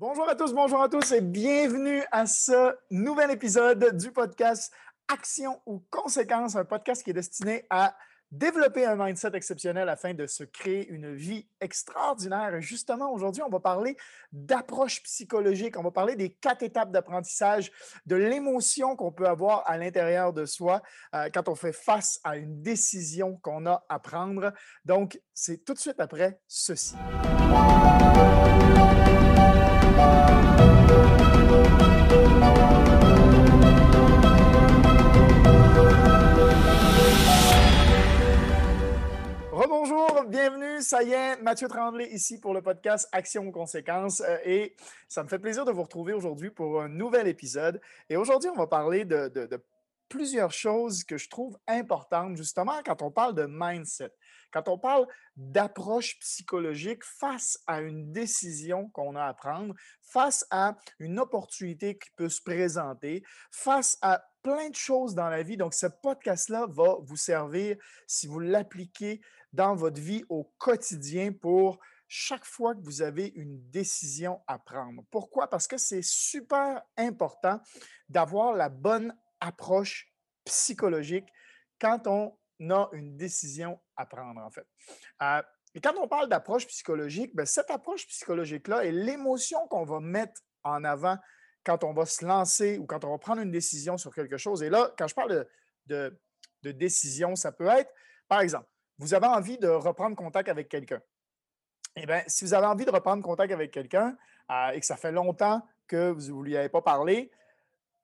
Bonjour à tous, bonjour à tous et bienvenue à ce nouvel épisode du podcast Action ou Conséquences, un podcast qui est destiné à développer un mindset exceptionnel afin de se créer une vie extraordinaire. Justement, aujourd'hui, on va parler d'approche psychologique. On va parler des quatre étapes d'apprentissage, de l'émotion qu'on peut avoir à l'intérieur de soi euh, quand on fait face à une décision qu'on a à prendre. Donc, c'est tout de suite après ceci. Bienvenue, ça y est, Mathieu Tremblay ici pour le podcast Action Conséquences euh, et ça me fait plaisir de vous retrouver aujourd'hui pour un nouvel épisode. Et aujourd'hui, on va parler de, de plusieurs choses que je trouve importantes justement quand on parle de mindset, quand on parle d'approche psychologique face à une décision qu'on a à prendre, face à une opportunité qui peut se présenter, face à plein de choses dans la vie. Donc, ce podcast-là va vous servir si vous l'appliquez dans votre vie au quotidien pour chaque fois que vous avez une décision à prendre. Pourquoi? Parce que c'est super important d'avoir la bonne approche psychologique quand on a une décision à prendre, en fait. Euh, et quand on parle d'approche psychologique, ben, cette approche psychologique-là est l'émotion qu'on va mettre en avant quand on va se lancer ou quand on va prendre une décision sur quelque chose. Et là, quand je parle de, de décision, ça peut être, par exemple, vous avez envie de reprendre contact avec quelqu'un. Eh bien, si vous avez envie de reprendre contact avec quelqu'un euh, et que ça fait longtemps que vous ne lui avez pas parlé,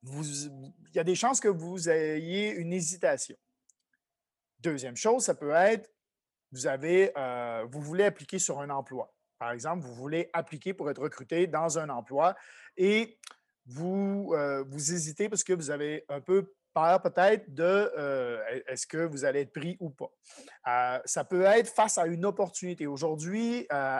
il y a des chances que vous ayez une hésitation. Deuxième chose, ça peut être, vous, avez, euh, vous voulez appliquer sur un emploi. Par exemple, vous voulez appliquer pour être recruté dans un emploi et vous, euh, vous hésitez parce que vous avez un peu peur peut-être de euh, est-ce que vous allez être pris ou pas. Euh, ça peut être face à une opportunité. Aujourd'hui, euh,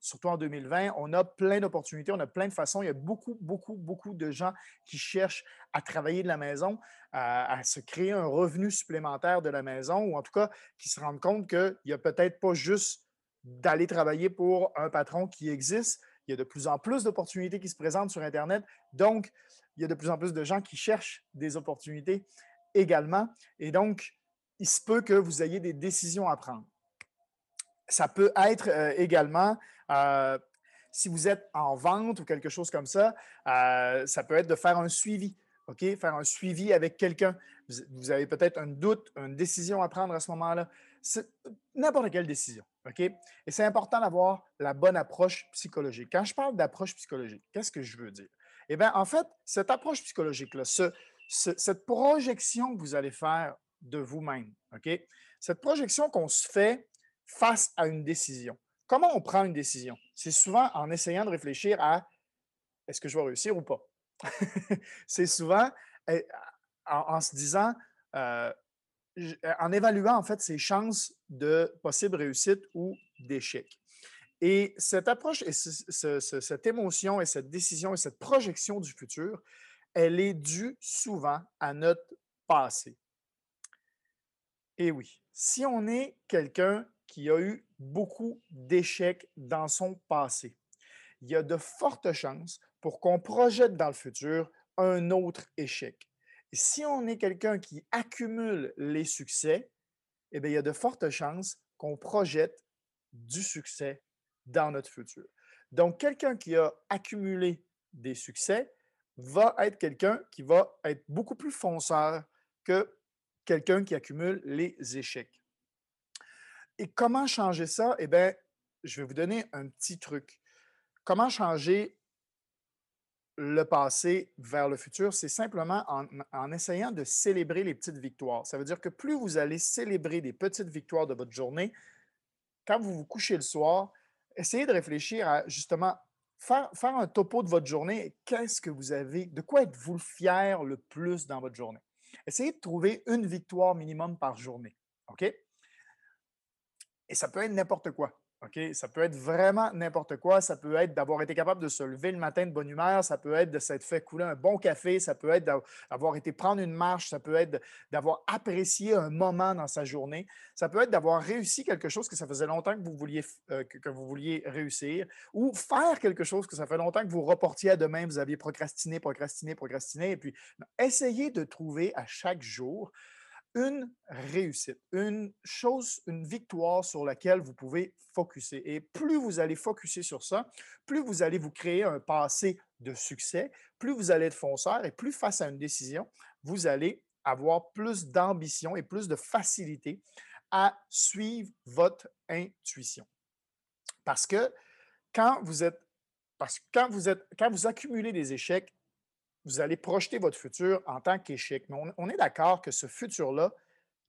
surtout en 2020, on a plein d'opportunités, on a plein de façons. Il y a beaucoup, beaucoup, beaucoup de gens qui cherchent à travailler de la maison, à se créer un revenu supplémentaire de la maison ou en tout cas qui se rendent compte qu'il n'y a peut-être pas juste d'aller travailler pour un patron qui existe. Il y a de plus en plus d'opportunités qui se présentent sur Internet. Donc, il y a de plus en plus de gens qui cherchent des opportunités également. Et donc, il se peut que vous ayez des décisions à prendre. Ça peut être euh, également, euh, si vous êtes en vente ou quelque chose comme ça, euh, ça peut être de faire un suivi. OK? Faire un suivi avec quelqu'un. Vous, avez peut-être un doute, une décision à prendre à ce moment-là. N'importe quelle décision. OK? Et c'est important d'avoir la bonne approche psychologique. Quand je parle d'approche psychologique, qu'est-ce que je veux dire? Eh bien, en fait, cette approche psychologique-là, cette projection que vous allez faire de vous-même, OK? Cette projection qu'on se fait face à une décision. Comment on prend une décision? C'est souvent en essayant de réfléchir à est-ce que je vais réussir ou pas? C'est souvent eh, en, se disant, euh, en évaluant en fait ses chances de possible réussite ou d'échec. Et cette approche et cette émotion et cette décision et cette projection du futur, elle est due souvent à notre passé. Et oui, si on est quelqu'un qui a eu beaucoup d'échecs dans son passé, il y a de fortes chances pour qu'on projette dans le futur un autre échec. Si on est quelqu'un qui accumule les succès, eh bien, il y a de fortes chances qu'on projette du succès dans notre futur. Donc, quelqu'un qui a accumulé des succès va être quelqu'un qui va être beaucoup plus fonceur que quelqu'un qui accumule les échecs. Et comment changer ça? Eh bien, je vais vous donner un petit truc. Comment changer le passé vers le futur? C'est simplement en, essayant de célébrer les petites victoires. Ça veut dire que plus vous allez célébrer des petites victoires de votre journée, quand vous vous couchez le soir, essayez de réfléchir à justement faire, faire un topo de votre journée. Qu'est-ce que vous avez, de quoi êtes-vous fier le plus dans votre journée? Essayez de trouver une victoire minimum par journée. OK? Et ça peut être n'importe quoi. OK? Ça peut être vraiment n'importe quoi. Ça peut être d'avoir été capable de se lever le matin de bonne humeur. Ça peut être de s'être fait couler un bon café. Ça peut être d'avoir été prendre une marche. Ça peut être d'avoir apprécié un moment dans sa journée. Ça peut être d'avoir réussi quelque chose que ça faisait longtemps que vous vouliez, euh, que, vous vouliez réussir ou faire quelque chose que ça fait longtemps que vous reportiez à demain. Vous aviez procrastiné, procrastiné, procrastiné. Et puis, essayez de trouver à chaque jour une réussite, une chose, une victoire sur laquelle vous pouvez focuser. Et plus vous allez focuser sur ça, plus vous allez vous créer un passé de succès, plus vous allez être fonceur et plus face à une décision, vous allez avoir plus d'ambition et plus de facilité à suivre votre intuition. Parce que quand vous êtes, parce que quand vous êtes, quand vous accumulez des échecs, vous allez projeter votre futur en tant qu'échec. Mais on, est d'accord que ce futur-là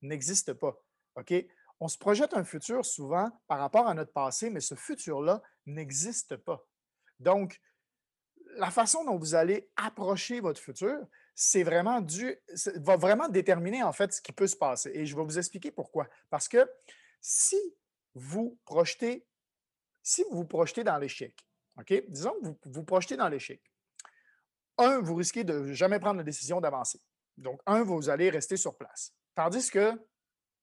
n'existe pas. OK? On se projette un futur souvent par rapport à notre passé, mais ce futur-là n'existe pas. Donc, la façon dont vous allez approcher votre futur, c'est vraiment dû, va vraiment déterminer en fait ce qui peut se passer. Et je vais vous expliquer pourquoi. Parce que si vous projetez, si vous projetez dans l'échec, OK? Disons que vous vous projetez dans l'échec un, vous risquez de jamais prendre la décision d'avancer. Donc, un, vous allez rester sur place. Tandis que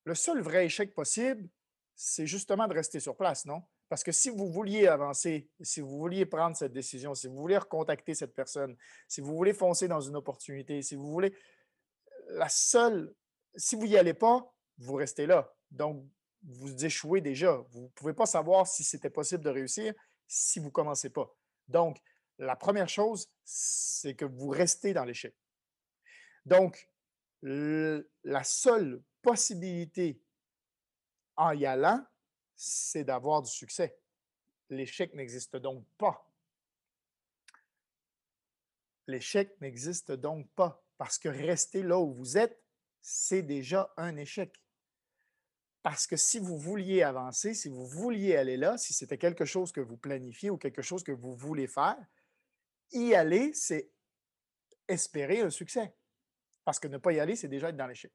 le seul vrai échec possible, c'est justement de rester sur place, non? Parce que si vous vouliez avancer, si vous vouliez prendre cette décision, si vous voulez recontacter cette personne, si vous voulez foncer dans une opportunité, si vous voulez, la seule, si vous n'y allez pas, vous restez là. Donc, vous échouez déjà. Vous ne pouvez pas savoir si c'était possible de réussir si vous ne commencez pas. Donc, la première chose, c'est que vous restez dans l'échec. Donc, la seule possibilité en y allant, c'est d'avoir du succès. L'échec n'existe donc pas. L'échec n'existe donc pas parce que rester là où vous êtes, c'est déjà un échec. Parce que si vous vouliez avancer, si vous vouliez aller là, si c'était quelque chose que vous planifiez ou quelque chose que vous voulez faire, y aller, c'est espérer un succès. Parce que ne pas y aller, c'est déjà être dans l'échec.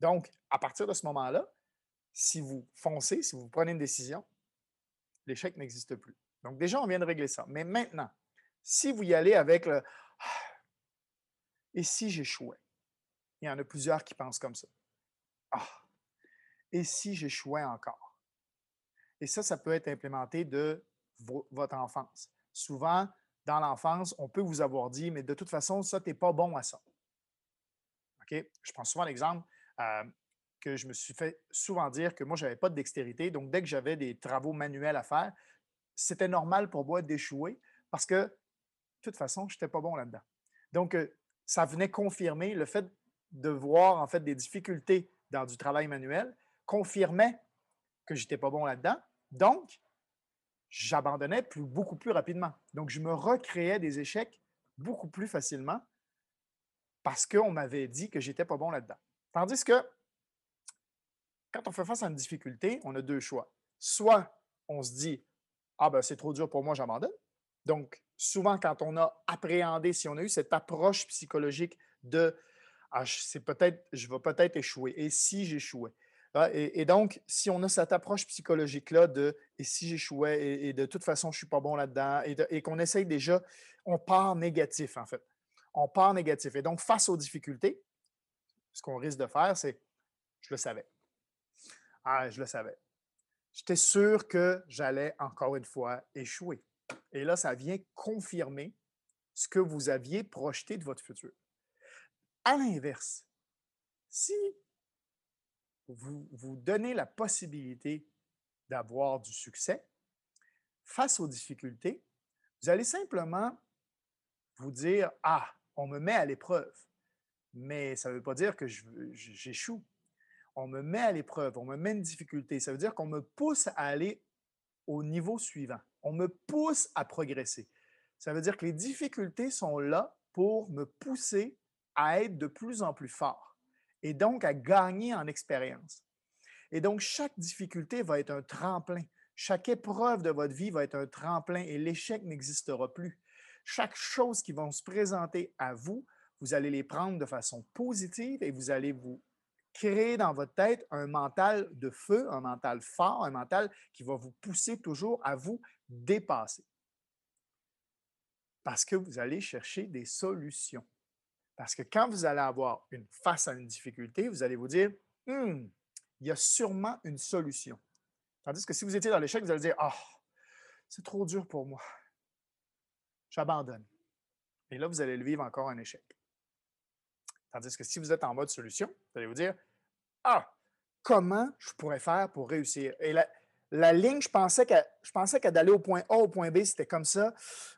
Donc, à partir de ce moment-là, si vous foncez, si vous prenez une décision, l'échec n'existe plus. Donc, déjà, on vient de régler ça. Mais maintenant, si vous y allez avec le ah, Et si j'échouais Il y en a plusieurs qui pensent comme ça. Ah, et si j'échouais encore Et ça, ça peut être implémenté de votre enfance. Souvent, dans l'enfance, on peut vous avoir dit, mais de toute façon, ça, tu n'es pas bon à ça. OK? Je prends souvent l'exemple euh, que je me suis fait souvent dire que moi, je n'avais pas de dextérité. Donc, dès que j'avais des travaux manuels à faire, c'était normal pour moi d'échouer parce que, de toute façon, je n'étais pas bon là-dedans. Donc, euh, ça venait confirmer le fait de voir, en fait, des difficultés dans du travail manuel, confirmait que je n'étais pas bon là-dedans. Donc, j'abandonnais beaucoup plus rapidement. Donc, je me recréais des échecs beaucoup plus facilement parce qu'on m'avait dit que j'étais pas bon là-dedans. Tandis que quand on fait face à une difficulté, on a deux choix. Soit on se dit Ah ben c'est trop dur pour moi, j'abandonne. Donc, souvent, quand on a appréhendé, si on a eu cette approche psychologique de ah, c'est peut-être, je vais peut-être échouer. Et si j'échouais? Ah, et, donc, si on a cette approche psychologique-là de et si j'échouais et, de toute façon, je ne suis pas bon là-dedans et, qu'on essaye déjà, on part négatif en fait. On part négatif. Et donc, face aux difficultés, ce qu'on risque de faire, c'est je le savais. Ah, je le savais. J'étais sûr que j'allais encore une fois échouer. Et là, ça vient confirmer ce que vous aviez projeté de votre futur. À l'inverse, si vous vous donnez la possibilité d'avoir du succès face aux difficultés, vous allez simplement vous dire Ah, on me met à l'épreuve. Mais ça ne veut pas dire que j'échoue. On me met à l'épreuve, on me met une difficulté. Ça veut dire qu'on me pousse à aller au niveau suivant. On me pousse à progresser. Ça veut dire que les difficultés sont là pour me pousser à être de plus en plus fort et donc à gagner en expérience. Et donc, chaque difficulté va être un tremplin. Chaque épreuve de votre vie va être un tremplin et l'échec n'existera plus. Chaque chose qui va se présenter à vous, vous allez les prendre de façon positive et vous allez vous créer dans votre tête un mental de feu, un mental fort, un mental qui va vous pousser toujours à vous dépasser. Parce que vous allez chercher des solutions. Parce que quand vous allez avoir une face à une difficulté, vous allez vous dire, «Hmm, il y a sûrement une solution. Tandis que si vous étiez dans l'échec, vous allez dire, ah, c'est trop dur pour moi. J'abandonne. Et là, vous allez le vivre encore un échec. Tandis que si vous êtes en mode solution, vous allez vous dire Ah, comment je pourrais faire pour réussir? La ligne, je pensais que je pensais que d'aller au point A au point B, c'était comme ça.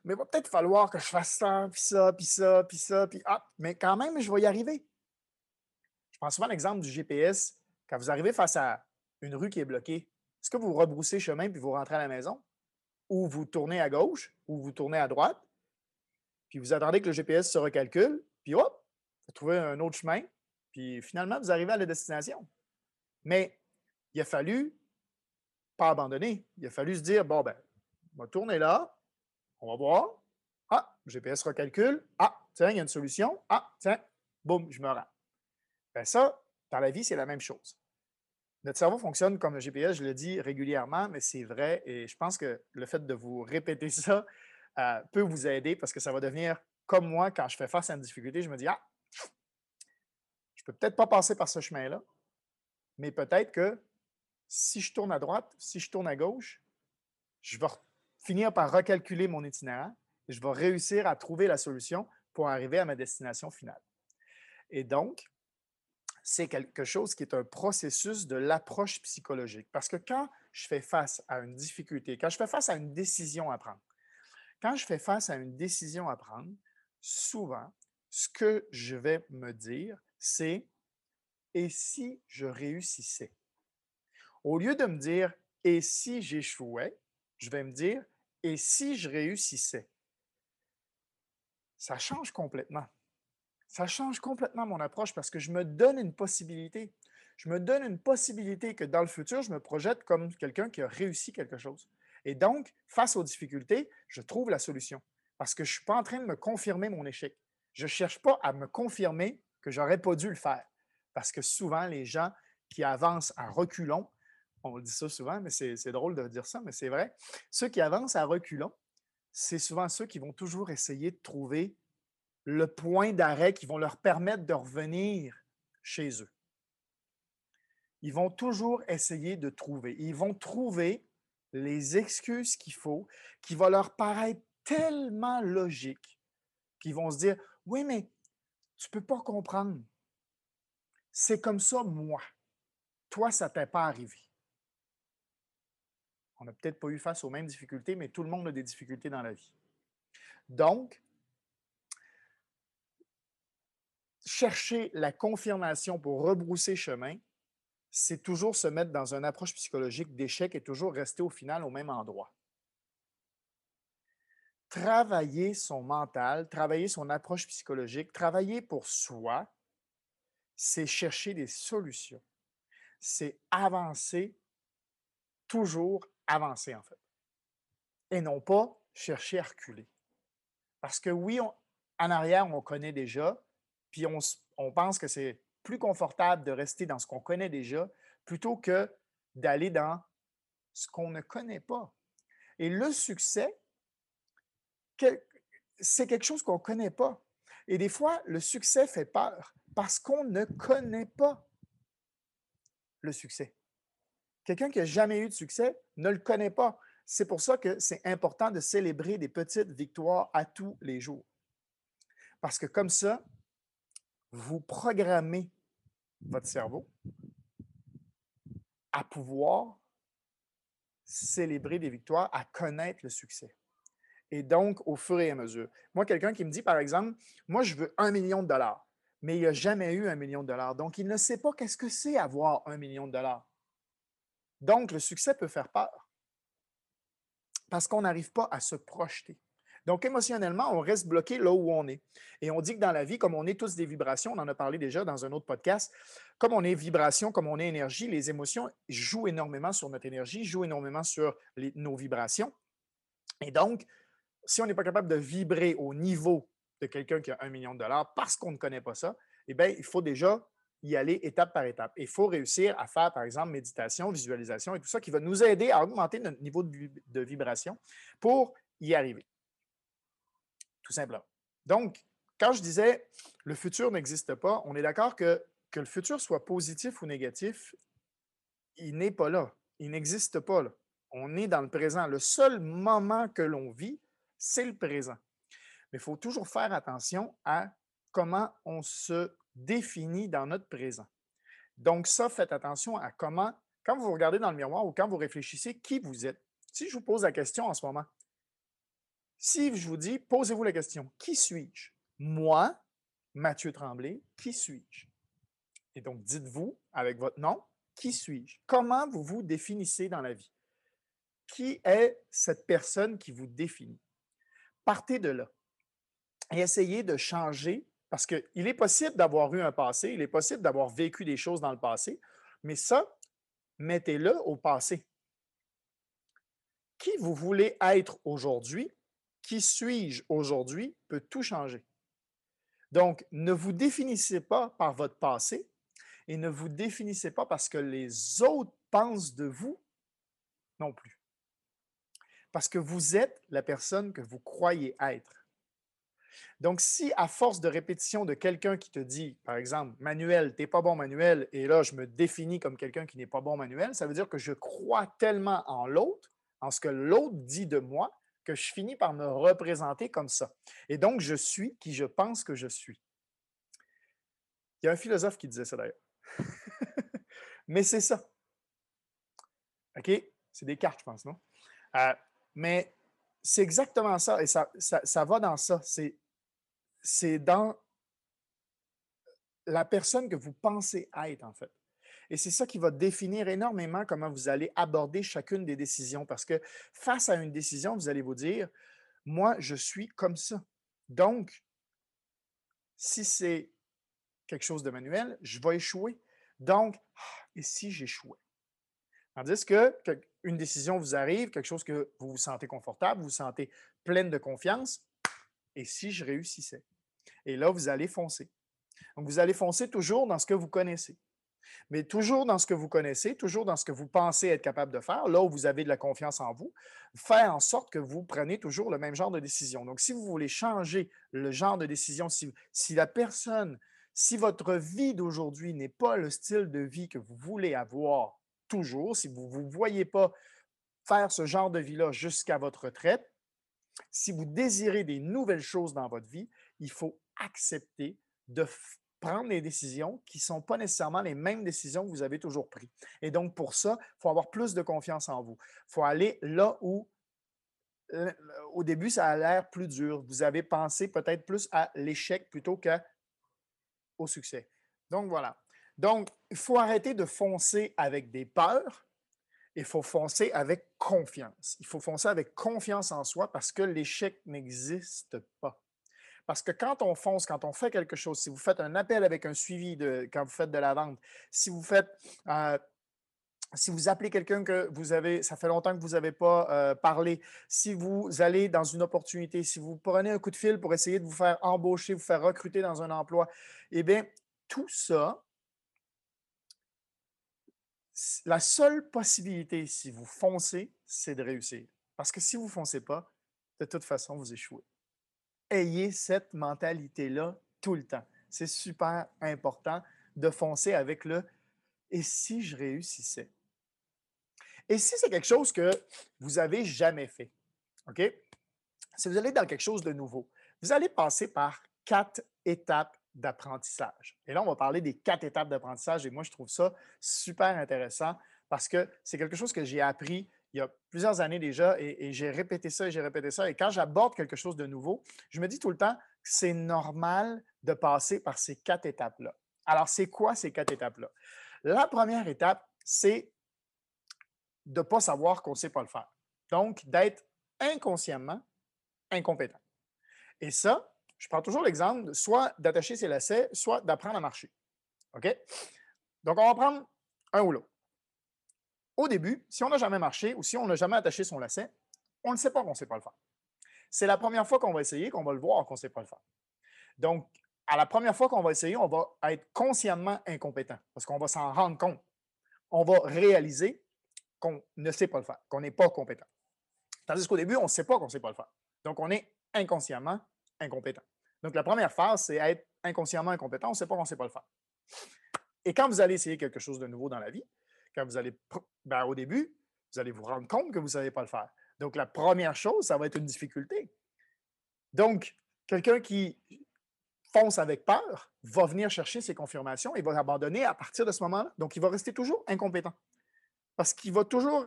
Mais il va peut-être falloir que je fasse ça, puis ça, puis ça, puis ça, puis ah, mais quand même, je vais y arriver. Je prends souvent l'exemple du GPS. Quand vous arrivez face à une rue qui est bloquée, est-ce que vous rebroussez chemin puis vous rentrez à la maison? Ou vous tournez à gauche, ou vous tournez à droite, puis vous attendez que le GPS se recalcule, puis hop, vous trouvez un autre chemin, puis finalement, vous arrivez à la destination. Mais il a fallu pas abandonner. Il a fallu se dire, bon, ben, on va tourner là, on va voir. Ah, GPS recalcule. Ah, tiens, il y a une solution. Ah, tiens, boum, je me rends. Ben ça, dans la vie, c'est la même chose. Notre cerveau fonctionne comme le GPS, je le dis régulièrement, mais c'est vrai et je pense que le fait de vous répéter ça euh, peut vous aider parce que ça va devenir comme moi quand je fais face à une difficulté, je me dis, ah, je peux peut-être pas passer par ce chemin-là, mais peut-être que si je tourne à droite, si je tourne à gauche, je vais finir par recalculer mon itinéraire et je vais réussir à trouver la solution pour arriver à ma destination finale. Et donc, c'est quelque chose qui est un processus de l'approche psychologique. Parce que quand je fais face à une difficulté, quand je fais face à une décision à prendre, quand je fais face à une décision à prendre, souvent, ce que je vais me dire, c'est et si je réussissais? Au lieu de me dire et si j'échouais, je vais me dire et si je réussissais? Ça change complètement. Ça change complètement mon approche parce que je me donne une possibilité. Je me donne une possibilité que dans le futur, je me projette comme quelqu'un qui a réussi quelque chose. Et donc, face aux difficultés, je trouve la solution parce que je ne suis pas en train de me confirmer mon échec. Je ne cherche pas à me confirmer que j'aurais pas dû le faire. Parce que souvent, les gens qui avancent à reculons, on dit ça souvent, mais c'est drôle de dire ça, mais c'est vrai. Ceux qui avancent à reculons, c'est souvent ceux qui vont toujours essayer de trouver le point d'arrêt qui vont leur permettre de revenir chez eux. Ils vont toujours essayer de trouver. Ils vont trouver les excuses qu'il faut, qui vont leur paraître tellement logiques, qu'ils vont se dire, oui, mais tu ne peux pas comprendre. C'est comme ça, moi. Toi, ça ne t'est pas arrivé. On n'a peut-être pas eu face aux mêmes difficultés, mais tout le monde a des difficultés dans la vie. Donc, chercher la confirmation pour rebrousser chemin, c'est toujours se mettre dans une approche psychologique d'échec et toujours rester au final au même endroit travailler son mental, travailler son approche psychologique, travailler pour soi, c'est chercher des solutions. C'est avancer, toujours avancer en fait. Et non pas chercher à reculer. Parce que oui, en arrière, on connaît déjà, puis on, on pense que c'est plus confortable de rester dans ce qu'on connaît déjà plutôt que d'aller dans ce qu'on ne connaît pas. Et le succès, c'est quelque chose qu'on ne connaît pas. Et des fois, le succès fait peur parce qu'on ne connaît pas le succès. Quelqu'un qui n'a jamais eu de succès ne le connaît pas. C'est pour ça que c'est important de célébrer des petites victoires à tous les jours. Parce que comme ça, vous programmez votre cerveau à pouvoir célébrer des victoires, à connaître le succès et donc au fur et à mesure. Moi, quelqu'un qui me dit, par exemple, moi, je veux un million de dollars, mais il n'a jamais eu un million de dollars. Donc, il ne sait pas qu'est-ce que c'est avoir un million de dollars. Donc, le succès peut faire peur parce qu'on n'arrive pas à se projeter. Donc, émotionnellement, on reste bloqué là où on est. Et on dit que dans la vie, comme on est tous des vibrations, on en a parlé déjà dans un autre podcast, comme on est vibration, comme on est énergie, les émotions jouent énormément sur notre énergie, jouent énormément sur nos vibrations. Et donc, si on n'est pas capable de vibrer au niveau de quelqu'un qui a un million de dollars parce qu'on ne connaît pas ça, eh bien, il faut déjà y aller étape par étape. Il faut réussir à faire, par exemple, méditation, visualisation et tout ça qui va nous aider à augmenter notre niveau de, vibration pour y arriver. Tout simplement. Donc, quand je disais le futur n'existe pas, on est d'accord que que le futur soit positif ou négatif, il n'est pas là. Il n'existe pas là. On est dans le présent. Le seul moment que l'on vit, c'est le présent. Mais il faut toujours faire attention à comment on se définit dans notre présent. Donc, ça, faites attention à comment, quand vous regardez dans le miroir ou quand vous réfléchissez, qui vous êtes. Si je vous pose la question en ce moment, si je vous dis, posez-vous la question, qui suis-je? Moi, Mathieu Tremblay, qui suis-je? Et donc, dites-vous, avec votre nom, qui suis-je? Comment vous vous définissez dans la vie? Qui est cette personne qui vous définit? Partez de là et essayez de changer parce qu'il est possible d'avoir eu un passé, il est possible d'avoir vécu des choses dans le passé, mais ça, mettez-le au passé. Qui vous voulez être aujourd'hui, qui suis-je aujourd'hui, peut tout changer. Donc, ne vous définissez pas par votre passé et ne vous définissez pas parce que les autres pensent de vous non plus. Parce que vous êtes la personne que vous croyez être. Donc, si à force de répétition de quelqu'un qui te dit, par exemple, Manuel, t'es pas bon Manuel, et là, je me définis comme quelqu'un qui n'est pas bon Manuel, ça veut dire que je crois tellement en l'autre, en ce que l'autre dit de moi, que je finis par me représenter comme ça. Et donc, je suis qui je pense que je suis. Il y a un philosophe qui disait ça d'ailleurs. mais c'est ça. OK? C'est des cartes, je pense, non? Euh, mais c'est exactement ça, et ça, ça va dans ça. C'est c'est dans la personne que vous pensez être, en fait. Et c'est ça qui va définir énormément comment vous allez aborder chacune des décisions. Parce que face à une décision, vous allez vous dire, moi, je suis comme ça. Donc, si c'est quelque chose de manuel, je vais échouer. Donc, ah, et si j'échouais? Tandis que une décision vous arrive, quelque chose que vous vous sentez confortable, vous vous sentez pleine de confiance, et si je réussissais? Et là, vous allez foncer. Donc, vous allez foncer toujours dans ce que vous connaissez. Mais toujours dans ce que vous connaissez, toujours dans ce que vous pensez être capable de faire, là où vous avez de la confiance en vous, faire en sorte que vous preniez toujours le même genre de décision. Donc, si vous voulez changer le genre de décision, si, la personne, si votre vie d'aujourd'hui n'est pas le style de vie que vous voulez avoir toujours, si vous ne vous voyez pas faire ce genre de vie-là jusqu'à votre retraite, si vous désirez des nouvelles choses dans votre vie, il faut accepter de prendre des décisions qui ne sont pas nécessairement les mêmes décisions que vous avez toujours prises. Et donc, pour ça, il faut avoir plus de confiance en vous. Il faut aller là où, au début, ça a l'air plus dur. Vous avez pensé peut-être plus à l'échec plutôt qu'au succès. Donc, voilà. Donc, il faut arrêter de foncer avec des peurs. Il faut foncer avec confiance. Il faut foncer avec confiance en soi parce que l'échec n'existe pas. Parce que quand on fonce, quand on fait quelque chose, si vous faites un appel avec un suivi de, quand vous faites de la vente, si vous faites, euh, si vous appelez quelqu'un que vous avez, ça fait longtemps que vous n'avez pas euh, parlé, si vous allez dans une opportunité, si vous prenez un coup de fil pour essayer de vous faire embaucher, vous faire recruter dans un emploi, eh bien, tout ça, la seule possibilité, si vous foncez, c'est de réussir. Parce que si vous ne foncez pas, de toute façon, vous échouez ayez cette mentalité-là tout le temps. C'est super important de foncer avec le et si je réussissais? Et si c'est quelque chose que vous n'avez jamais fait, OK? Si vous allez dans quelque chose de nouveau, vous allez passer par quatre étapes d'apprentissage. Et là, on va parler des quatre étapes d'apprentissage et moi, je trouve ça super intéressant parce que c'est quelque chose que j'ai appris il y a plusieurs années déjà et, j'ai répété ça et j'ai répété ça. Et quand j'aborde quelque chose de nouveau, je me dis tout le temps que c'est normal de passer par ces quatre étapes-là. Alors, c'est quoi ces quatre étapes-là? La première étape, c'est de ne pas savoir qu'on ne sait pas le faire. Donc, d'être inconsciemment incompétent. Et ça, je prends toujours l'exemple soit d'attacher ses lacets, soit d'apprendre à marcher. OK? Donc, on va prendre un ou l'autre au début, si on n'a jamais marché ou si on n'a jamais attaché son lacet, on ne sait pas qu'on ne sait pas le faire. C'est la première fois qu'on va essayer qu'on va le voir qu'on ne sait pas le faire. Donc, à la première fois qu'on va essayer, on va être consciemment incompétent parce qu'on va s'en rendre compte. On va réaliser qu'on ne sait pas le faire, qu'on n'est pas compétent. Tandis qu'au début, on ne sait pas qu'on ne sait pas le faire. Donc, on est inconsciemment incompétent. Donc, la première phase, c'est être inconsciemment incompétent. On ne sait pas qu'on ne sait pas le faire. Et quand vous allez essayer quelque chose de nouveau dans la vie, quand vous allez, ben, au début, vous allez vous rendre compte que vous ne savez pas le faire. Donc, la première chose, ça va être une difficulté. Donc, quelqu'un qui fonce avec peur va venir chercher ses confirmations et va abandonner à partir de ce moment-là. Donc, il va rester toujours incompétent. Parce qu'il va toujours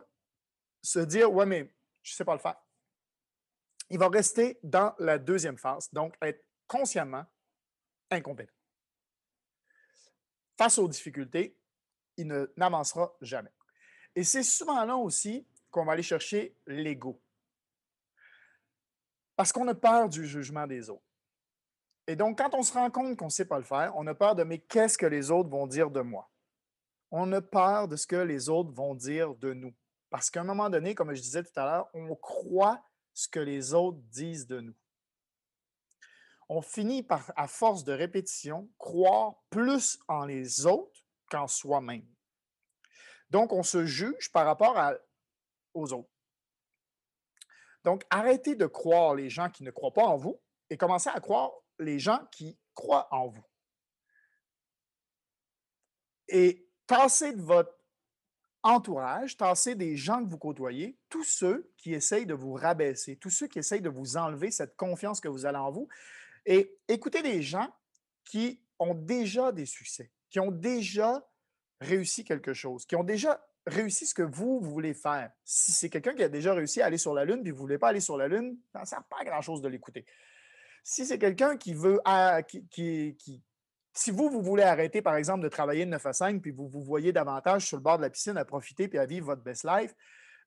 se dire Ouais, mais je ne sais pas le faire. Il va rester dans la deuxième phase, donc être consciemment incompétent. Face aux difficultés, il n'avancera jamais. Et c'est souvent là aussi qu'on va aller chercher l'ego. Parce qu'on a peur du jugement des autres. Et donc, quand on se rend compte qu'on ne sait pas le faire, on a peur de mais qu'est-ce que les autres vont dire de moi? On a peur de ce que les autres vont dire de nous. Parce qu'à un moment donné, comme je disais tout à l'heure, on croit ce que les autres disent de nous. On finit par, à force de répétition, croire plus en les autres qu'en soi-même. Donc, on se juge par rapport aux autres. Donc, arrêtez de croire les gens qui ne croient pas en vous et commencez à croire les gens qui croient en vous. Et tassez de votre entourage, tassez des gens que vous côtoyez, tous ceux qui essayent de vous rabaisser, tous ceux qui essayent de vous enlever cette confiance que vous avez en vous. Et écoutez des gens qui ont déjà des succès, qui ont déjà réussi quelque chose, qui ont déjà réussi ce que vous, voulez faire. Si c'est quelqu'un qui a déjà réussi à aller sur la Lune, puis vous ne voulez pas aller sur la Lune, ça ne sert pas à grand-chose de l'écouter. Si c'est quelqu'un qui veut, ah, qui, si vous, vous voulez arrêter, par exemple, de travailler de 9 à 5, puis vous vous voyez davantage sur le bord de la piscine à profiter puis à vivre votre best life,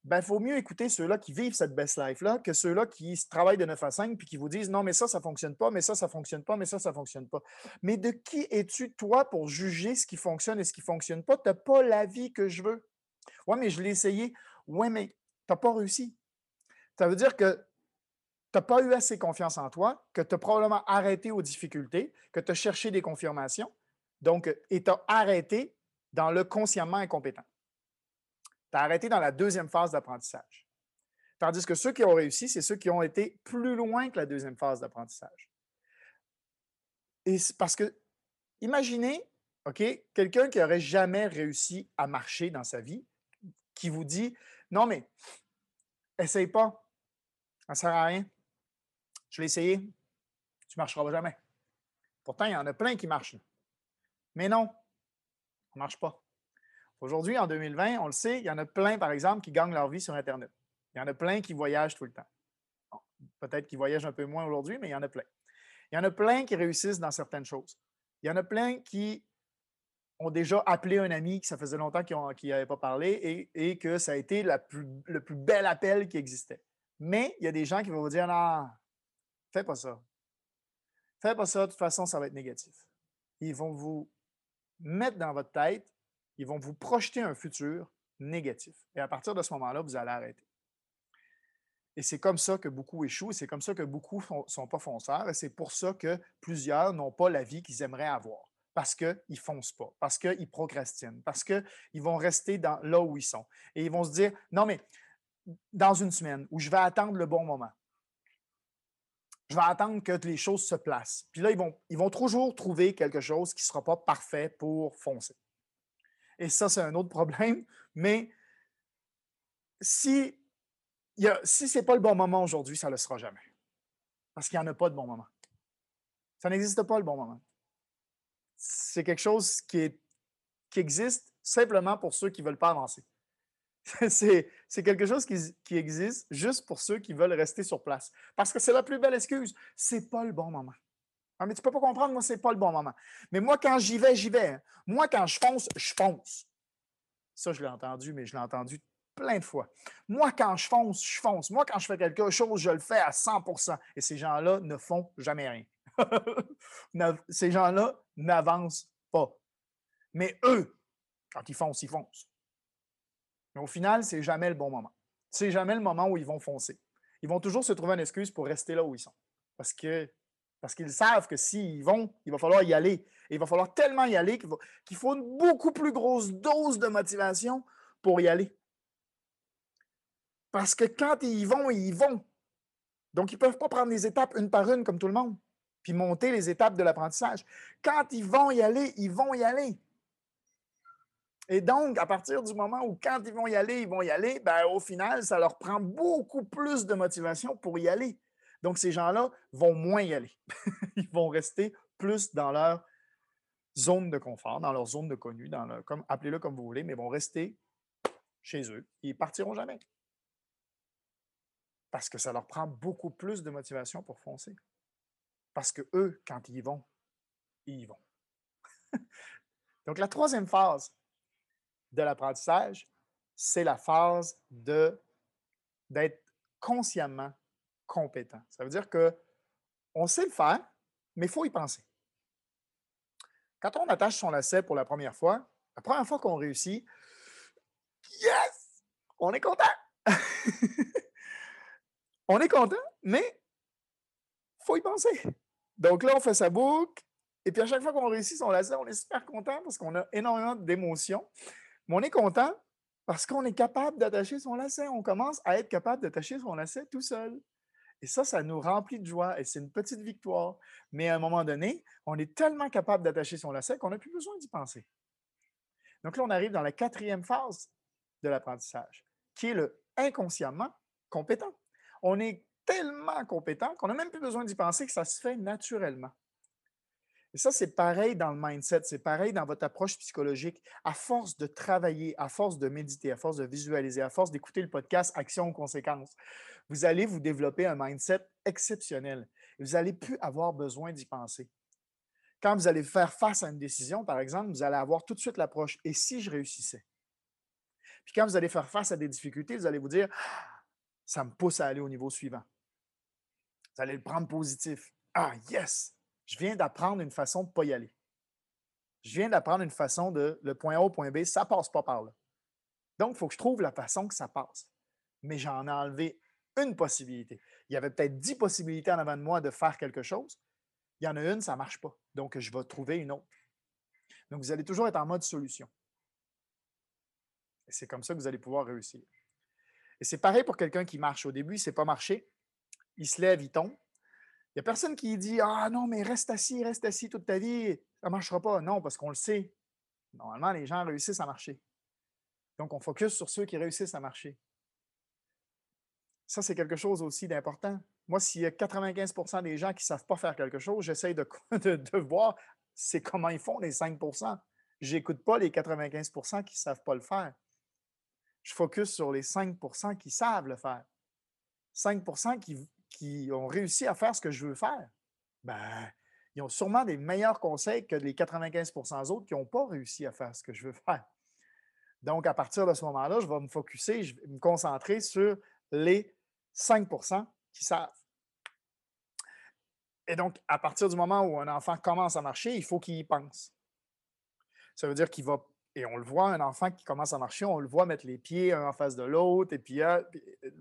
il ben, faut mieux écouter ceux-là qui vivent cette best life-là que ceux-là qui travaillent de 9 à 5 puis qui vous disent non, mais ça, ça ne fonctionne pas, mais ça, ça ne fonctionne pas, mais ça, ça ne fonctionne pas. Mais de qui es-tu, toi, pour juger ce qui fonctionne et ce qui ne fonctionne pas? Tu n'as pas la vie que je veux. Oui, mais je l'ai essayé. Oui, mais tu n'as pas réussi. Ça veut dire que tu n'as pas eu assez confiance en toi, que tu as probablement arrêté aux difficultés, que tu as cherché des confirmations, donc, et tu as arrêté dans le consciemment incompétent. Tu as arrêté dans la deuxième phase d'apprentissage. Tandis que ceux qui ont réussi, c'est ceux qui ont été plus loin que la deuxième phase d'apprentissage. Et parce que, imaginez, OK, quelqu'un qui n'aurait jamais réussi à marcher dans sa vie, qui vous dit Non, mais essaye pas, ça ne sert à rien. Je l'ai essayé, tu ne marcheras jamais. Pourtant, il y en a plein qui marchent. Mais non, ça ne marche pas. Aujourd'hui, en 2020, on le sait, il y en a plein, par exemple, qui gagnent leur vie sur Internet. Il y en a plein qui voyagent tout le temps. Peut-être qu'ils voyagent un peu moins aujourd'hui, mais il y en a plein. Il y en a plein qui réussissent dans certaines choses. Il y en a plein qui ont déjà appelé un ami qui ça faisait longtemps qu'ils n'avaient pas parlé et, que ça a été le plus bel appel qui existait. Mais il y a des gens qui vont vous dire Non, fais pas ça. Fais pas ça, de toute façon, ça va être négatif. Ils vont vous mettre dans votre tête ils vont vous projeter un futur négatif. Et à partir de ce moment-là, vous allez arrêter. Et c'est comme ça que beaucoup échouent, c'est comme ça que beaucoup ne sont pas fonceurs, et c'est pour ça que plusieurs n'ont pas la vie qu'ils aimeraient avoir, parce qu'ils ne foncent pas, parce qu'ils procrastinent, parce qu'ils vont rester là où ils sont. Et ils vont se dire, non mais dans une semaine, où je vais attendre le bon moment, je vais attendre que les choses se placent. Puis là, ils vont, ils vont toujours trouver quelque chose qui ne sera pas parfait pour foncer. Et ça, c'est un autre problème. Mais si, si ce n'est pas le bon moment aujourd'hui, ça ne le sera jamais. Parce qu'il n'y en a pas de bon moment. Ça n'existe pas le bon moment. C'est quelque chose qui, existe simplement pour ceux qui ne veulent pas avancer. c'est, quelque chose qui, qui, existe juste pour ceux qui veulent rester sur place. Parce que c'est la plus belle excuse. C'est pas le bon moment. Ah, mais tu ne peux pas comprendre, moi, ce n'est pas le bon moment. Mais moi, quand j'y vais, j'y vais. Hein. Moi, quand je fonce, je fonce. Ça, je l'ai entendu, mais je l'ai entendu plein de fois. Moi, quand je fonce, je fonce. Moi, quand je fais quelque chose, je le fais à 100% Et ces gens-là ne font jamais rien. ces gens-là n'avancent pas. Mais eux, quand ils foncent, ils foncent. Mais au final, c'est jamais le bon moment. C'est jamais le moment où ils vont foncer. Ils vont toujours se trouver une excuse pour rester là où ils sont. Parce que Parce qu'ils savent que s'ils vont, il va falloir y aller. Et il va falloir tellement y aller qu'il faut une beaucoup plus grosse dose de motivation pour y aller. Parce que quand ils y vont, ils y vont. Donc, ils ne peuvent pas prendre les étapes une par une comme tout le monde, puis monter les étapes de l'apprentissage. Quand ils vont y aller, ils vont y aller. Et donc, à partir du moment où quand ils vont y aller, ils vont y aller, ben, au final, ça leur prend beaucoup plus de motivation pour y aller. Donc, ces gens-là vont moins y aller. ils vont rester plus dans leur zone de confort, dans leur zone de connu, dans comme, appelez-le comme vous voulez, mais vont rester chez eux. Ils partiront jamais. Parce que ça leur prend beaucoup plus de motivation pour foncer. Parce que eux, quand ils y vont, ils y vont. Donc, la troisième phase, de l'apprentissage, c'est la phase de d'être consciemment Ça veut dire que on sait le faire, mais il faut y penser. Quand on attache son lacet pour la première fois, la première fois qu'on réussit, yes! On est content! on est content, mais il faut y penser. Donc là, on fait sa boucle, et puis à chaque fois qu'on réussit son lacet, on est super content parce qu'on a énormément d'émotions. Mais on est content parce qu'on est capable d'attacher son lacet. On commence à être capable d'attacher son lacet tout seul. Et ça, ça nous remplit de joie et c'est une petite victoire. Mais à un moment donné, on est tellement capable d'attacher son lacet qu'on n'a plus besoin d'y penser. Donc là, on arrive dans la quatrième phase de l'apprentissage, qui est le inconsciemment compétent. On est tellement compétent qu'on n'a même plus besoin d'y penser que ça se fait naturellement. Et ça, c'est pareil dans le mindset, c'est pareil dans votre approche psychologique. À force de travailler, à force de méditer, à force de visualiser, à force d'écouter le podcast Action conséquences, vous allez vous développer un mindset exceptionnel. vous n'allez plus avoir besoin d'y penser. Quand vous allez faire face à une décision, par exemple, vous allez avoir tout de suite l'approche et si je réussissais? Puis quand vous allez faire face à des difficultés, vous allez vous dire «Ah, ça me pousse à aller au niveau suivant. Vous allez le prendre positif. Ah, yes! Je viens d'apprendre une façon de ne pas y aller. Je viens d'apprendre une façon de le point A au point B, ça ne passe pas par là. Donc, il faut que je trouve la façon que ça passe. Mais j'en ai enlevé une possibilité. Il y avait peut-être dix possibilités en avant de moi de faire quelque chose. Il y en a une, ça ne marche pas. Donc, je vais trouver une autre. Donc, vous allez toujours être en mode solution. Et c'est comme ça que vous allez pouvoir réussir. Et c'est pareil pour quelqu'un qui marche. Au début, il ne pas marché. Il se lève, il tombe. Il n'y a personne qui dit Ah non, mais reste assis, reste assis toute ta vie, ça ne marchera pas. Non, parce qu'on le sait. Normalement, les gens réussissent à marcher. Donc, on focus sur ceux qui réussissent à marcher. Ça, c'est quelque chose aussi d'important. Moi, s'il y a 95% des gens qui ne savent pas faire quelque chose, j'essaye de, de, voir c'est comment ils font les 5 Je n'écoute pas les 95% qui ne savent pas le faire. Je focus sur les 5% qui savent le faire. 5% qui, qui ont réussi à faire ce que je veux faire, ben, ils ont sûrement des meilleurs conseils que les 95% autres qui n'ont pas réussi à faire ce que je veux faire. Donc, à partir de ce moment-là, je vais me focuser, je vais me concentrer sur les 5% qui savent. Et donc, à partir du moment où un enfant commence à marcher, il faut qu'il y pense. Ça veut dire qu'il va, et on le voit, un enfant qui commence à marcher, on le voit mettre les pieds un en face de l'autre, et puis euh,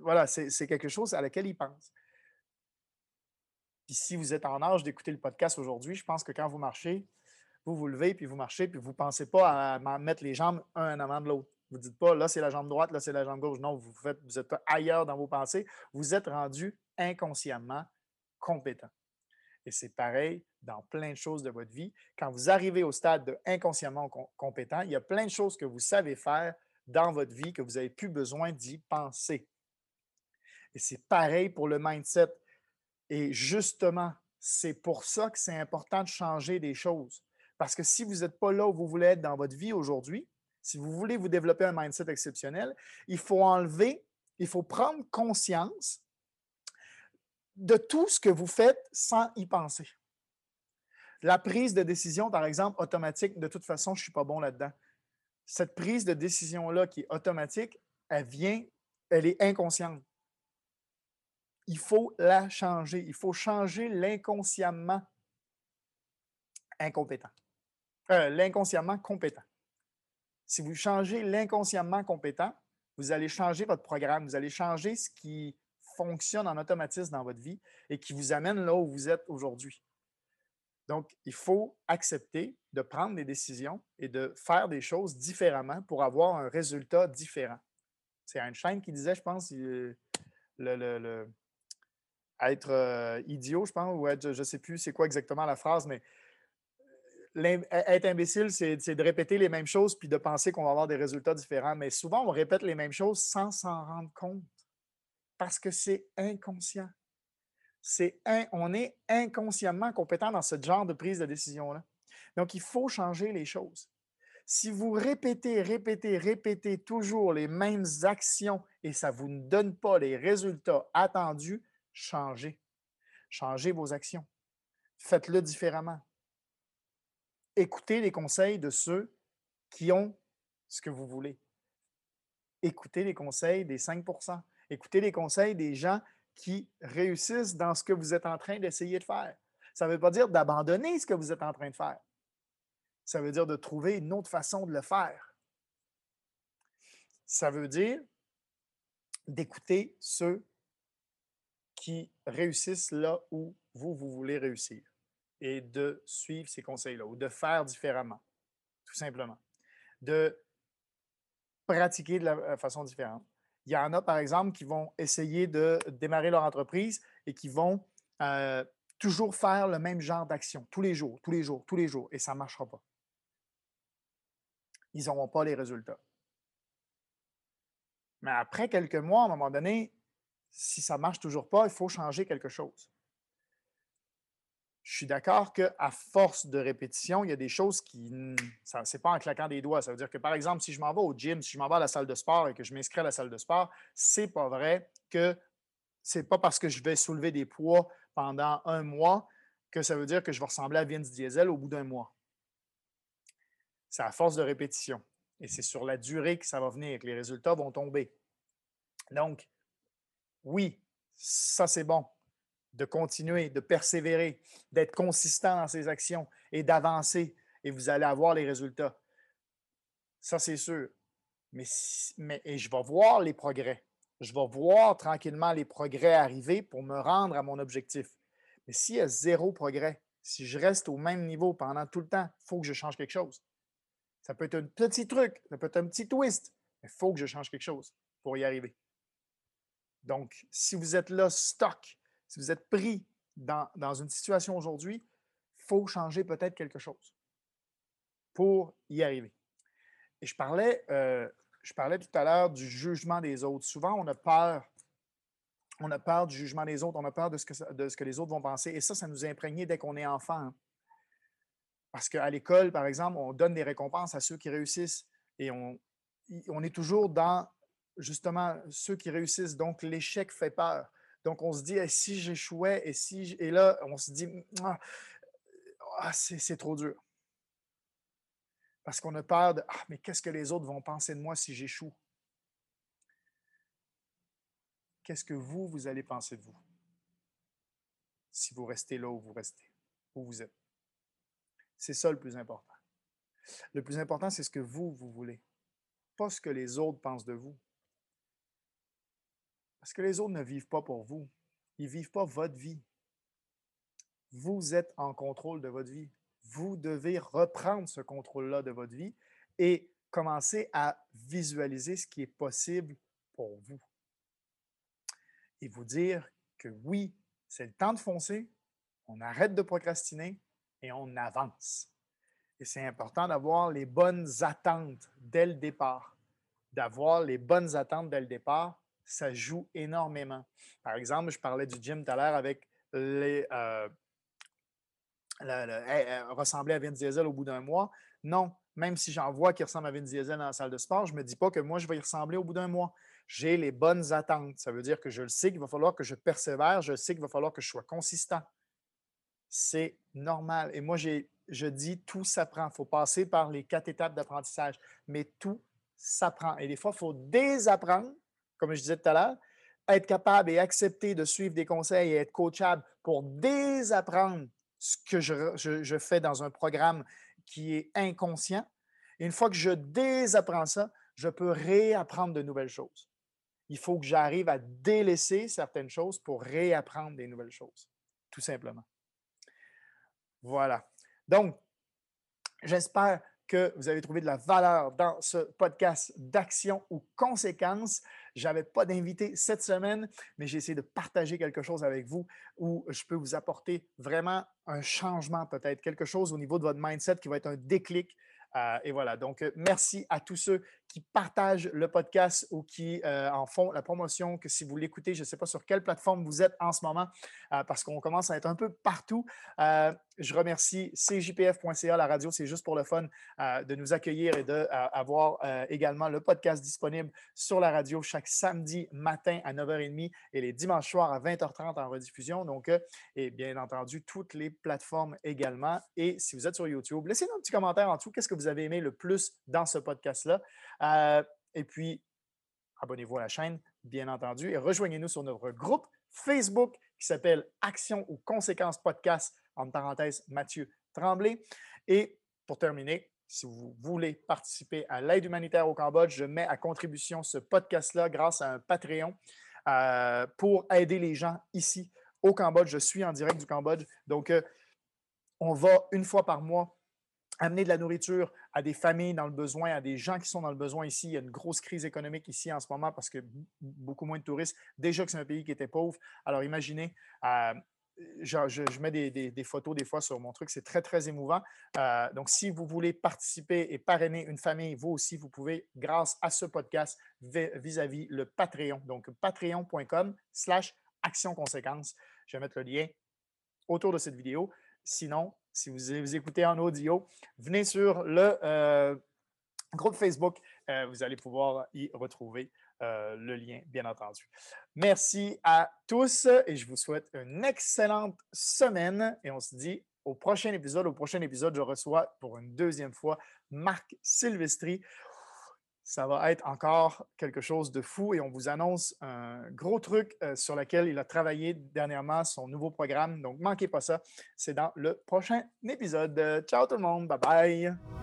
voilà, c'est quelque chose à laquelle il pense. Puis si vous êtes en âge d'écouter le podcast aujourd'hui, je pense que quand vous marchez, vous vous levez, puis vous marchez, puis vous ne pensez pas à mettre les jambes un en avant de l'autre. Vous ne dites pas, là, c'est la jambe droite, là, c'est la jambe gauche. Non, vous, vous êtes ailleurs dans vos pensées. Vous êtes rendu inconsciemment compétent. Et c'est pareil dans plein de choses de votre vie. Quand vous arrivez au stade de inconsciemment compétent, il y a plein de choses que vous savez faire dans votre vie que vous n'avez plus besoin d'y penser. Et c'est pareil pour le mindset. Et justement, c'est pour ça que c'est important de changer des choses. Parce que si vous n'êtes pas là où vous voulez être dans votre vie aujourd'hui, si vous voulez vous développer un mindset exceptionnel, il faut enlever, il faut prendre conscience de tout ce que vous faites sans y penser. La prise de décision, par exemple, automatique, de toute façon, je ne suis pas bon là-dedans. Cette prise de décision-là qui est automatique, elle vient, elle est inconsciente il faut la changer. Il faut changer l'inconsciemment incompétent. Euh, l'inconsciemment compétent. Si vous changez l'inconsciemment compétent, vous allez changer votre programme, vous allez changer ce qui fonctionne en automatisme dans votre vie et qui vous amène là où vous êtes aujourd'hui. Donc, il faut accepter de prendre des décisions et de faire des choses différemment pour avoir un résultat différent. C'est Einstein qui disait, je pense, le, être idiot, je pense, ou être, je ne sais plus c'est quoi exactement la phrase, mais être imbécile, c'est de répéter les mêmes choses puis de penser qu'on va avoir des résultats différents. Mais souvent, on répète les mêmes choses sans s'en rendre compte parce que c'est inconscient on est inconsciemment compétent dans ce genre de prise de décision-là. Donc, il faut changer les choses. Si vous répétez, répétez, répétez toujours les mêmes actions et ça ne vous donne pas les résultats attendus, changez. Changez vos actions. Faites-le différemment. Écoutez les conseils de ceux qui ont ce que vous voulez. Écoutez les conseils des 5% Écoutez les conseils des gens qui réussissent dans ce que vous êtes en train d'essayer de faire. Ça ne veut pas dire d'abandonner ce que vous êtes en train de faire. Ça veut dire de trouver une autre façon de le faire. Ça veut dire d'écouter ceux qui réussissent là où vous, vous voulez réussir et de suivre ces conseils-là ou de faire différemment, tout simplement. De pratiquer de la euh, façon différente. Il y en a, par exemple, qui vont essayer de démarrer leur entreprise et qui vont euh, toujours faire le même genre d'action, tous les jours, tous les jours, tous les jours, et ça ne marchera pas. Ils n'auront pas les résultats. Mais après quelques mois, à un moment donné, si ça ne marche toujours pas, il faut changer quelque chose je suis d'accord qu'à force de répétition, il y a des choses qui. Ce n'est pas en claquant des doigts. Ça veut dire que, par exemple, si je m'en vais au gym, si je m'en vais à la salle de sport et que je m'inscris à la salle de sport, c'est pas vrai que c'est pas parce que je vais soulever des poids pendant un mois que ça veut dire que je vais ressembler à Vince Diesel au bout d'un mois. C'est à force de répétition. Et c'est sur la durée que ça va venir, que les résultats vont tomber. Donc, oui, ça c'est bon de continuer, de persévérer, d'être consistant dans ses actions et d'avancer et vous allez avoir les résultats. Ça, c'est sûr. Mais, et je vais voir les progrès. Je vais voir tranquillement les progrès arriver pour me rendre à mon objectif. Mais s'il y a zéro progrès, si je reste au même niveau pendant tout le temps, il faut que je change quelque chose. Ça peut être un petit truc, ça peut être un petit twist, mais il faut que je change quelque chose pour y arriver. Donc, si vous êtes là, stock, si vous êtes pris dans, une situation aujourd'hui, il faut changer peut-être quelque chose pour y arriver. Et je parlais, euh, je parlais tout à l'heure du jugement des autres. Souvent, on a peur. On a peur du jugement des autres, on a peur de ce que, de ce que les autres vont penser. Et ça, ça nous imprègne dès qu'on est enfant. Hein. Parce qu'à l'école, par exemple, on donne des récompenses à ceux qui réussissent et on, on est toujours dans justement ceux qui réussissent. Donc, l'échec fait peur. Donc, on se dit, si j'échouais, et si. Et là, on se dit, «Mmh, ah, ah c'est trop dur. Parce qu'on a peur de, ah, mais qu'est-ce que les autres vont penser de moi si j'échoue? Qu'est-ce que vous, vous allez penser de vous? Si vous restez là où vous restez, où vous êtes? C'est ça le plus important. Le plus important, c'est ce que vous, vous voulez, pas ce que les autres pensent de vous. Parce que les autres ne vivent pas pour vous. Ils ne vivent pas votre vie. Vous êtes en contrôle de votre vie. Vous devez reprendre ce contrôle-là de votre vie et commencer à visualiser ce qui est possible pour vous. Et vous dire que oui, c'est le temps de foncer, on arrête de procrastiner et on avance. Et c'est important d'avoir les bonnes attentes dès le départ. D'avoir les bonnes attentes dès le départ ça joue énormément. Par exemple, je parlais du gym tout à l'heure avec les. Euh, ressembler à Vin Diesel au bout d'un mois. Non, même si j'en vois qui ressemble à Vin Diesel dans la salle de sport, je ne me dis pas que moi, je vais y ressembler au bout d'un mois. J'ai les bonnes attentes. Ça veut dire que je le sais qu'il va falloir que je persévère, je sais qu'il va falloir que je sois consistant. C'est normal. Et moi, je dis tout s'apprend. Il faut passer par les quatre étapes d'apprentissage, mais tout s'apprend. Et des fois, il faut désapprendre comme je disais tout à l'heure, être capable et accepter de suivre des conseils et être coachable pour désapprendre ce que je, fais dans un programme qui est inconscient. une fois que je désapprends ça, je peux réapprendre de nouvelles choses. il faut que j'arrive à délaisser certaines choses pour réapprendre des nouvelles choses, tout simplement. Voilà. Donc, j'espère que vous avez trouvé de la valeur dans ce podcast d'action ou conséquences. Je n'avais pas d'invité cette semaine, mais j'ai essayé de partager quelque chose avec vous où je peux vous apporter vraiment un changement, peut-être quelque chose au niveau de votre mindset qui va être un déclic. Euh, et voilà, donc merci à tous ceux qui partagent le podcast ou qui euh, en font la promotion, que si vous l'écoutez, je ne sais pas sur quelle plateforme vous êtes en ce moment, euh, parce qu'on commence à être un peu partout. Euh, je remercie cjpf.ca, la radio, c'est juste pour le fun, de nous accueillir et d'avoir également le podcast disponible sur la radio chaque samedi matin à 9h30 et les dimanches soirs à 20h30 en rediffusion. Donc, et bien entendu, toutes les plateformes également. Et si vous êtes sur YouTube, laissez-nous un petit commentaire en dessous. Qu'est-ce que vous avez aimé le plus dans ce podcast-là? Et puis, abonnez-vous à la chaîne, bien entendu, et rejoignez-nous sur notre groupe Facebook qui s'appelle Action ou Conséquences Podcast, en parenthèse Mathieu Tremblay. Et pour terminer, si vous voulez participer à l'aide humanitaire au Cambodge, je mets à contribution ce podcast-là grâce à un Patreon pour aider les gens ici au Cambodge. Je suis en direct du Cambodge. Donc, on va une fois par mois amener de la nourriture à des familles dans le besoin, à des gens qui sont dans le besoin ici. Il y a une grosse crise économique ici en ce moment parce que beaucoup moins de touristes. Déjà que c'est un pays qui était pauvre. Alors imaginez, euh, je, mets des, photos des fois sur mon truc, c'est très, très émouvant. Euh, donc, si vous voulez participer et parrainer une famille, vous aussi, vous pouvez, grâce à ce podcast, vis-à-vis le Patreon. Donc, patreon.com slash action conséquence. Je vais mettre le lien autour de cette vidéo. Sinon, si vous, écoutez en audio, venez sur le euh, groupe Facebook. Euh, vous allez pouvoir y retrouver euh, le lien, bien entendu. Merci à tous et je vous souhaite une excellente semaine et on se dit au prochain épisode. Au prochain épisode, je reçois pour une deuxième fois Marc Silvestri ça va être encore quelque chose de fou et on vous annonce un gros truc euh, sur lequel il a travaillé dernièrement, son nouveau programme. Donc, manquez pas ça. C'est dans le prochain épisode. Ciao tout le monde. Bye bye.